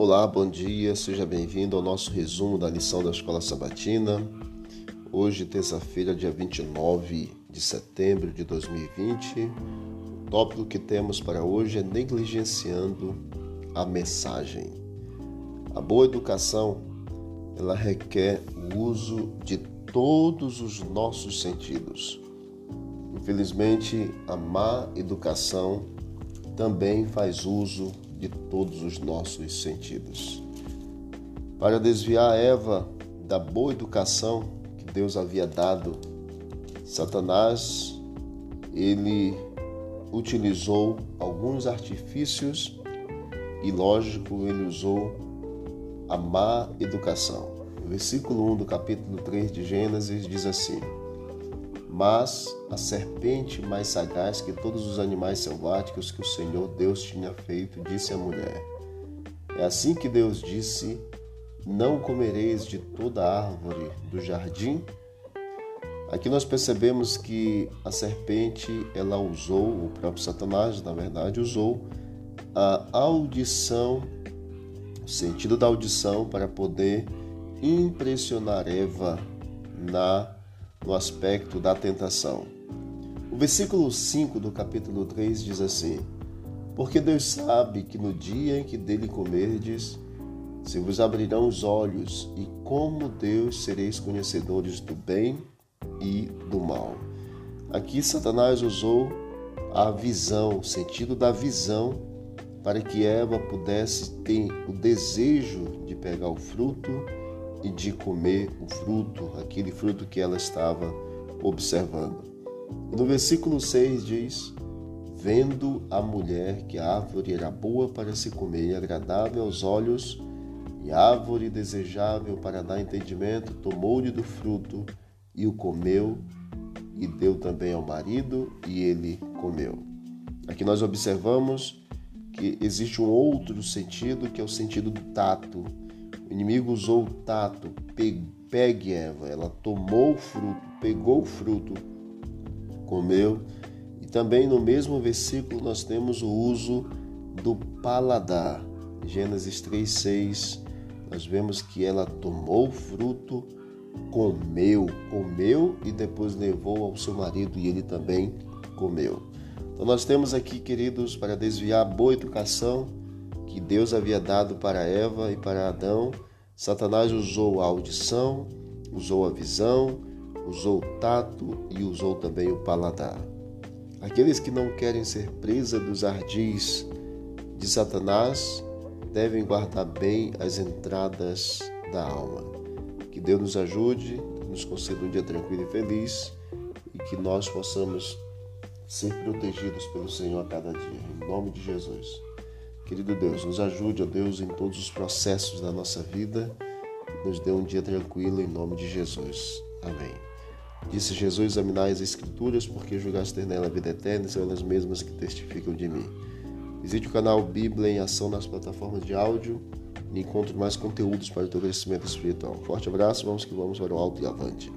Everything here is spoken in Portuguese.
Olá, bom dia, seja bem-vindo ao nosso resumo da lição da Escola Sabatina. Hoje, terça-feira, dia 29 de setembro de 2020. O tópico que temos para hoje é negligenciando a mensagem. A boa educação, ela requer o uso de todos os nossos sentidos. Infelizmente, a má educação também faz uso de todos os nossos sentidos. Para desviar Eva da boa educação que Deus havia dado, Satanás ele utilizou alguns artifícios e, lógico, ele usou a má educação. O versículo 1 do capítulo 3 de Gênesis diz assim: Mas a serpente mais sagaz que todos os animais selváticos que o Senhor Deus tinha feito, disse à mulher: É assim que Deus disse: Não comereis de toda árvore do jardim? Aqui nós percebemos que a serpente, ela usou, o próprio Satanás, na verdade, usou a audição, o sentido da audição para poder impressionar Eva na no aspecto da tentação. O versículo 5 do capítulo 3 diz assim: Porque Deus sabe que no dia em que dele comerdes, se vos abrirão os olhos, e como Deus sereis conhecedores do bem e do mal. Aqui Satanás usou a visão, o sentido da visão, para que Eva pudesse ter o desejo de pegar o fruto e de comer o fruto, aquele fruto que ela estava observando. No versículo 6 diz: Vendo a mulher que a árvore era boa para se comer e agradável aos olhos, e árvore desejável para dar entendimento, tomou-lhe do fruto e o comeu, e deu também ao marido, e ele comeu. Aqui nós observamos que existe um outro sentido, que é o sentido do tato o inimigo usou o tato, pegue Eva, ela tomou o fruto, pegou o fruto, comeu. E também no mesmo versículo nós temos o uso do paladar. Gênesis 3:6, nós vemos que ela tomou o fruto, comeu, comeu e depois levou ao seu marido e ele também comeu. Então nós temos aqui, queridos, para desviar boa educação, que Deus havia dado para Eva e para Adão, Satanás usou a audição, usou a visão, usou o tato e usou também o paladar. Aqueles que não querem ser presa dos ardis de Satanás devem guardar bem as entradas da alma. Que Deus nos ajude, nos conceda um dia tranquilo e feliz e que nós possamos ser protegidos pelo Senhor a cada dia. Em nome de Jesus. Querido Deus, nos ajude, ó Deus, em todos os processos da nossa vida. Nos dê um dia tranquilo em nome de Jesus. Amém. Disse Jesus: Examinai as Escrituras, porque julgaste ter nela a vida eterna, e são elas mesmas que testificam de mim. Visite o canal Bíblia em Ação nas plataformas de áudio e encontre mais conteúdos para o teu crescimento espiritual. Forte abraço, vamos que vamos para o alto e avante.